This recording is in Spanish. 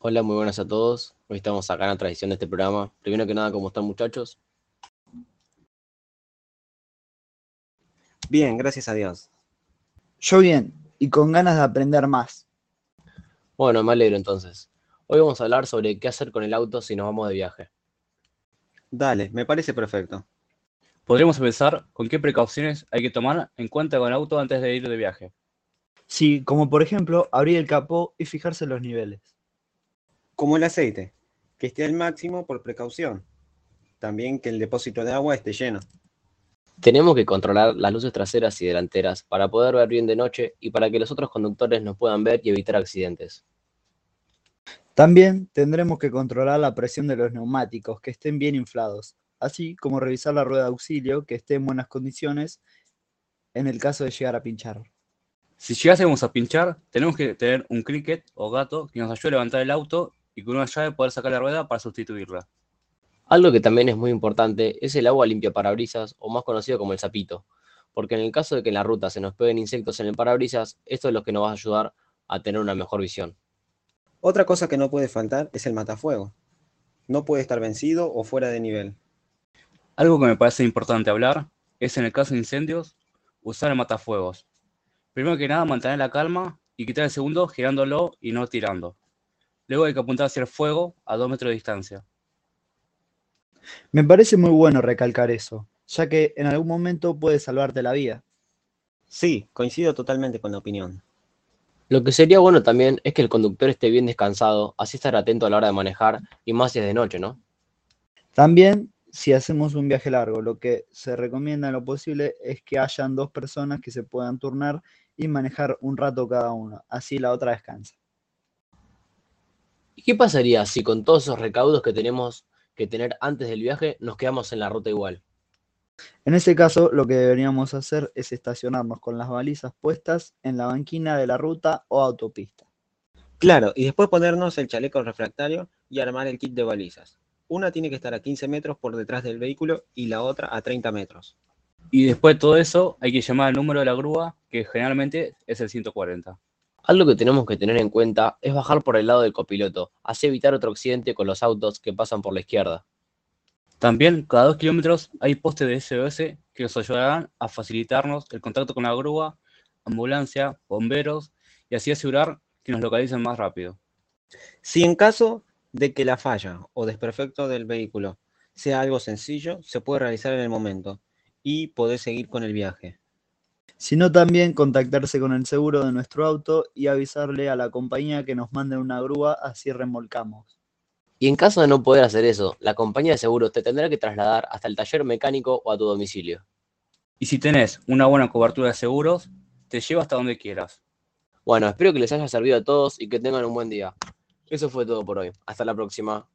Hola, muy buenas a todos. Hoy estamos acá en la tradición de este programa. Primero que nada, ¿cómo están muchachos? Bien, gracias a Dios. Yo bien, y con ganas de aprender más. Bueno, me alegro entonces. Hoy vamos a hablar sobre qué hacer con el auto si nos vamos de viaje. Dale, me parece perfecto. Podríamos empezar con qué precauciones hay que tomar en cuenta con el auto antes de ir de viaje. Sí, como por ejemplo abrir el capó y fijarse los niveles. Como el aceite, que esté al máximo por precaución. También que el depósito de agua esté lleno. Tenemos que controlar las luces traseras y delanteras para poder ver bien de noche y para que los otros conductores nos puedan ver y evitar accidentes. También tendremos que controlar la presión de los neumáticos, que estén bien inflados, así como revisar la rueda de auxilio, que esté en buenas condiciones en el caso de llegar a pinchar. Si llegásemos a pinchar, tenemos que tener un cricket o gato que nos ayude a levantar el auto y con una llave poder sacar la rueda para sustituirla. Algo que también es muy importante es el agua limpia parabrisas o más conocido como el sapito, porque en el caso de que en la ruta se nos peguen insectos en el parabrisas, esto es lo que nos va a ayudar a tener una mejor visión. Otra cosa que no puede faltar es el matafuego. No puede estar vencido o fuera de nivel. Algo que me parece importante hablar es en el caso de incendios, usar el matafuegos. Primero que nada, mantener la calma y quitar el segundo girándolo y no tirando. Luego hay que apuntar hacia el fuego a dos metros de distancia. Me parece muy bueno recalcar eso, ya que en algún momento puede salvarte la vida. Sí, coincido totalmente con la opinión. Lo que sería bueno también es que el conductor esté bien descansado, así estar atento a la hora de manejar y más si es de noche, ¿no? También, si hacemos un viaje largo, lo que se recomienda en lo posible es que hayan dos personas que se puedan turnar y manejar un rato cada uno, así la otra descansa. ¿Y qué pasaría si con todos esos recaudos que tenemos que tener antes del viaje nos quedamos en la ruta igual? En ese caso, lo que deberíamos hacer es estacionarnos con las balizas puestas en la banquina de la ruta o autopista. Claro, y después ponernos el chaleco refractario y armar el kit de balizas. Una tiene que estar a 15 metros por detrás del vehículo y la otra a 30 metros. Y después de todo eso, hay que llamar al número de la grúa, que generalmente es el 140. Algo que tenemos que tener en cuenta es bajar por el lado del copiloto, así evitar otro accidente con los autos que pasan por la izquierda. También, cada dos kilómetros hay postes de SOS que nos ayudarán a facilitarnos el contacto con la grúa, ambulancia, bomberos y así asegurar que nos localicen más rápido. Si en caso de que la falla o desperfecto del vehículo sea algo sencillo, se puede realizar en el momento y poder seguir con el viaje. Sino también contactarse con el seguro de nuestro auto y avisarle a la compañía que nos mande una grúa así remolcamos. Y en caso de no poder hacer eso, la compañía de seguros te tendrá que trasladar hasta el taller mecánico o a tu domicilio. Y si tenés una buena cobertura de seguros, te lleva hasta donde quieras. Bueno, espero que les haya servido a todos y que tengan un buen día. Eso fue todo por hoy. Hasta la próxima.